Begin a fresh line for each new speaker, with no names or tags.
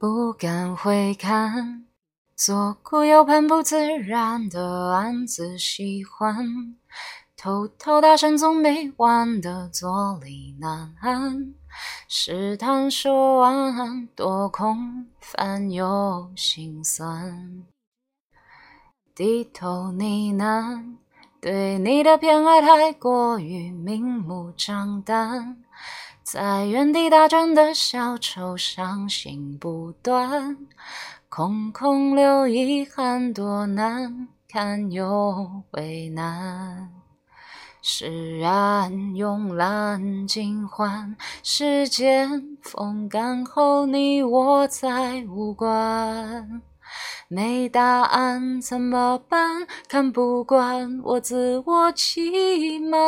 不敢回看，左顾右盼不自然的暗自喜欢，偷偷大声总没完的坐立难安，试探说晚安多空泛又心酸，低头呢喃，对你的偏爱太过于明目张胆。在原地打转的小丑，伤心不断，空空留遗憾，多难堪又为难。释然慵懒尽欢，时间风干后，你我再无关。没答案怎么办？看不惯我自我欺瞒。